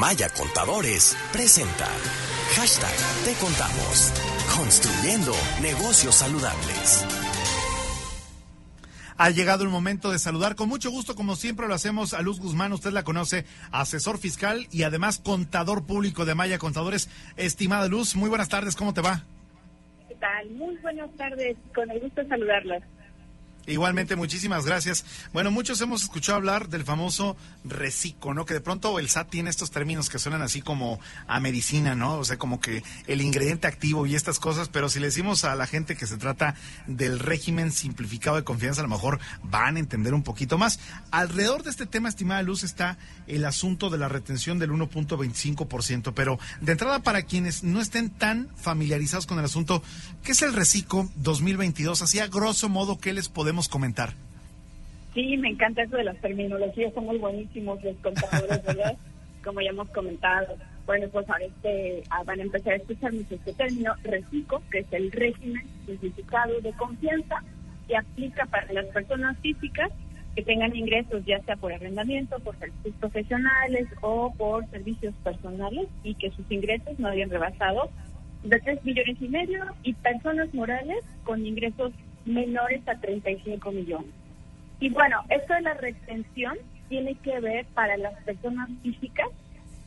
Maya Contadores presenta Hashtag Te Contamos. Construyendo negocios saludables. Ha llegado el momento de saludar con mucho gusto, como siempre lo hacemos, a Luz Guzmán. Usted la conoce, asesor fiscal y además contador público de Maya Contadores. Estimada Luz, muy buenas tardes, ¿cómo te va? ¿Qué tal? Muy buenas tardes, con el gusto de saludarlas. Igualmente, muchísimas gracias. Bueno, muchos hemos escuchado hablar del famoso reciclo, ¿no? Que de pronto el SAT tiene estos términos que suenan así como a medicina, ¿no? O sea, como que el ingrediente activo y estas cosas, pero si le decimos a la gente que se trata del régimen simplificado de confianza, a lo mejor van a entender un poquito más. Alrededor de este tema, estimada Luz, está el asunto de la retención del 1.25%, pero de entrada para quienes no estén tan familiarizados con el asunto, ¿qué es el reciclo 2022? Así a grosso modo, ¿qué les podemos comentar? Sí, me encanta eso de las terminologías, son muy buenísimos los contadores, ¿verdad? Como ya hemos comentado. Bueno, pues ahora este, ah, van a empezar a escuchar mucho este término, RECICO, que es el régimen simplificado de confianza, que aplica para las personas físicas que tengan ingresos ya sea por arrendamiento, por servicios profesionales o por servicios personales y que sus ingresos no hayan rebasado de 3 millones y medio y personas morales con ingresos menores a 35 millones. Y bueno, esto de la retención tiene que ver para las personas físicas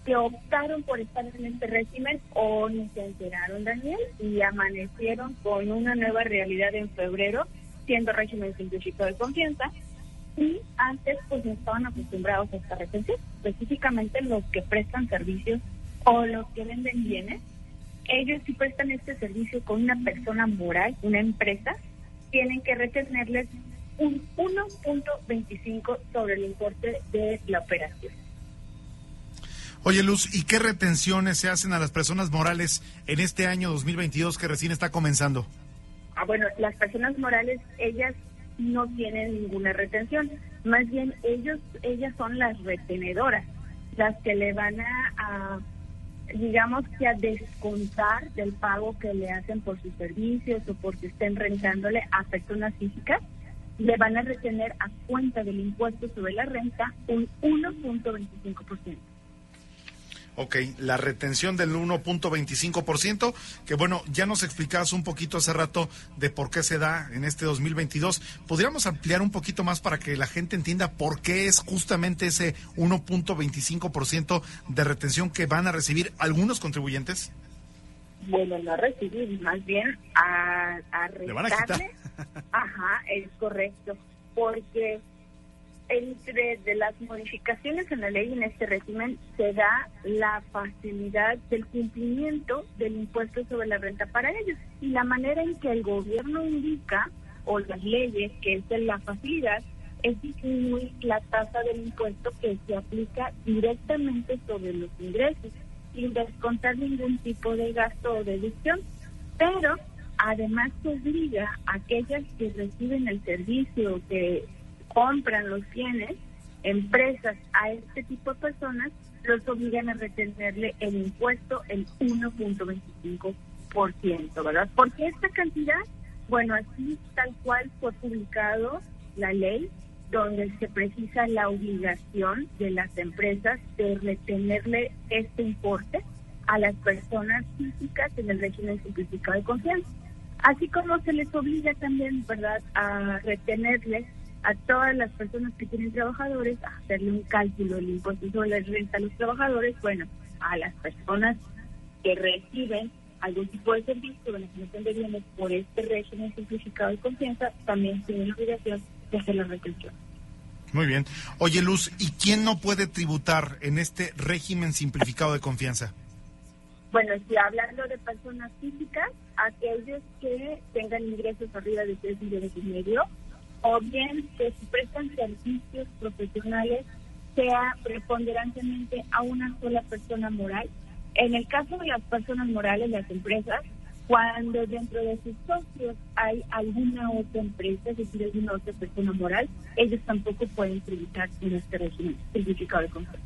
que optaron por estar en este régimen o ni se enteraron, Daniel, y amanecieron con una nueva realidad en febrero, siendo régimen simplificado de confianza, y antes pues no estaban acostumbrados a esta retención, específicamente los que prestan servicios o los que venden bienes. Ellos sí prestan este servicio con una persona moral, una empresa, tienen que retenerles un 1.25 sobre el importe de la operación. Oye, Luz, ¿y qué retenciones se hacen a las personas morales en este año 2022 que recién está comenzando? Ah, bueno, las personas morales, ellas no tienen ninguna retención. Más bien, ellos, ellas son las retenedoras, las que le van a digamos que a descontar del pago que le hacen por sus servicios o porque estén rentándole a personas físicas, le van a retener a cuenta del impuesto sobre la renta un 1.25%. Ok, la retención del 1.25%, que bueno, ya nos explicabas un poquito hace rato de por qué se da en este 2022. ¿Podríamos ampliar un poquito más para que la gente entienda por qué es justamente ese 1.25% de retención que van a recibir algunos contribuyentes? Bueno, no a recibir, más bien a, a ¿Le van a quitar? Ajá, es correcto, porque entre las modificaciones en la ley en este régimen se da la facilidad del cumplimiento del impuesto sobre la renta para ellos. Y la manera en que el gobierno indica o las leyes que es de la facilidad es disminuir la tasa del impuesto que se aplica directamente sobre los ingresos sin descontar ningún tipo de gasto o deducción, pero además se obliga a aquellas que reciben el servicio que compran los bienes, empresas a este tipo de personas, los obligan a retenerle el impuesto el 1.25%, ¿verdad? ¿Por qué esta cantidad? Bueno, así tal cual fue publicado la ley donde se precisa la obligación de las empresas de retenerle este importe a las personas físicas en el régimen simplificado de confianza. Así como se les obliga también, ¿verdad?, a retenerles a todas las personas que tienen trabajadores a hacerle un cálculo del impuesto sobre la renta a los trabajadores, bueno, a las personas que reciben algún tipo de servicio, beneficio de bienes por este régimen simplificado de confianza, también tienen la obligación de hacer la retención. Muy bien. Oye, Luz, ¿y quién no puede tributar en este régimen simplificado de confianza? Bueno, si hablando de personas físicas, aquellos que tengan ingresos arriba de 3 millones y medio, o bien que si prestan servicios profesionales sea preponderantemente a una sola persona moral. En el caso de las personas morales, las empresas, cuando dentro de sus socios hay alguna otra empresa, es decir, alguna otra persona moral, ellos tampoco pueden tributar en este régimen certificado de control.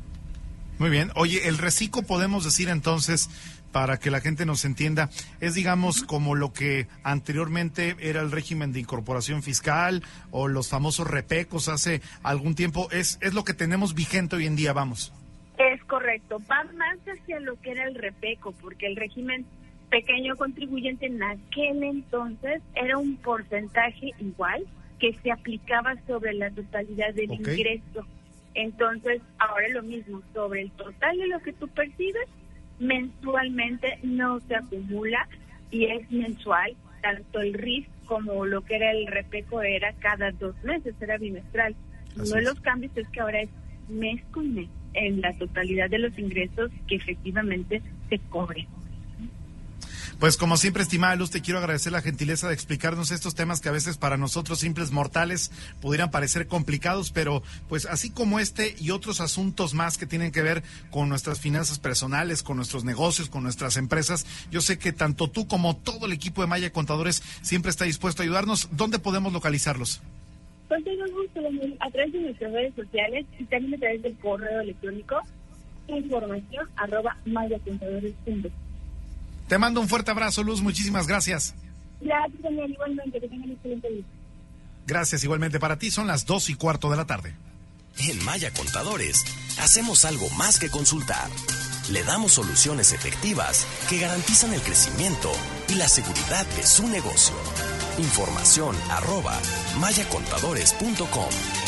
Muy bien. Oye, el reciclo podemos decir entonces para que la gente nos entienda, es digamos como lo que anteriormente era el régimen de incorporación fiscal o los famosos repecos hace algún tiempo, es, es lo que tenemos vigente hoy en día, vamos. Es correcto correcto. Va más hacia lo que era el repeco, porque el régimen pequeño contribuyente en aquel entonces era un porcentaje igual que se aplicaba sobre la totalidad del ingreso. Entonces, ahora lo mismo, sobre el total de lo que tú percibes, mensualmente no se acumula y es mensual, tanto el RIF como lo que era el repeco era cada dos meses, era bimestral. Uno de los cambios es que ahora es mes con mes en la totalidad de los ingresos que efectivamente se cobren. Pues como siempre, estimada Luz, te quiero agradecer la gentileza de explicarnos estos temas que a veces para nosotros simples mortales pudieran parecer complicados, pero pues así como este y otros asuntos más que tienen que ver con nuestras finanzas personales, con nuestros negocios, con nuestras empresas, yo sé que tanto tú como todo el equipo de Maya Contadores siempre está dispuesto a ayudarnos. ¿Dónde podemos localizarlos? Con gusto, a través de nuestras redes sociales y también a través del correo electrónico información arroba mayacontadores.com. Te mando un fuerte abrazo, Luz. Muchísimas gracias. Gracias, Daniel. Igualmente, que tengan excelente día. Gracias, igualmente para ti. Son las dos y cuarto de la tarde. En Maya Contadores, hacemos algo más que consultar. Le damos soluciones efectivas que garantizan el crecimiento y la seguridad de su negocio. Información arroba mayacontadores.com.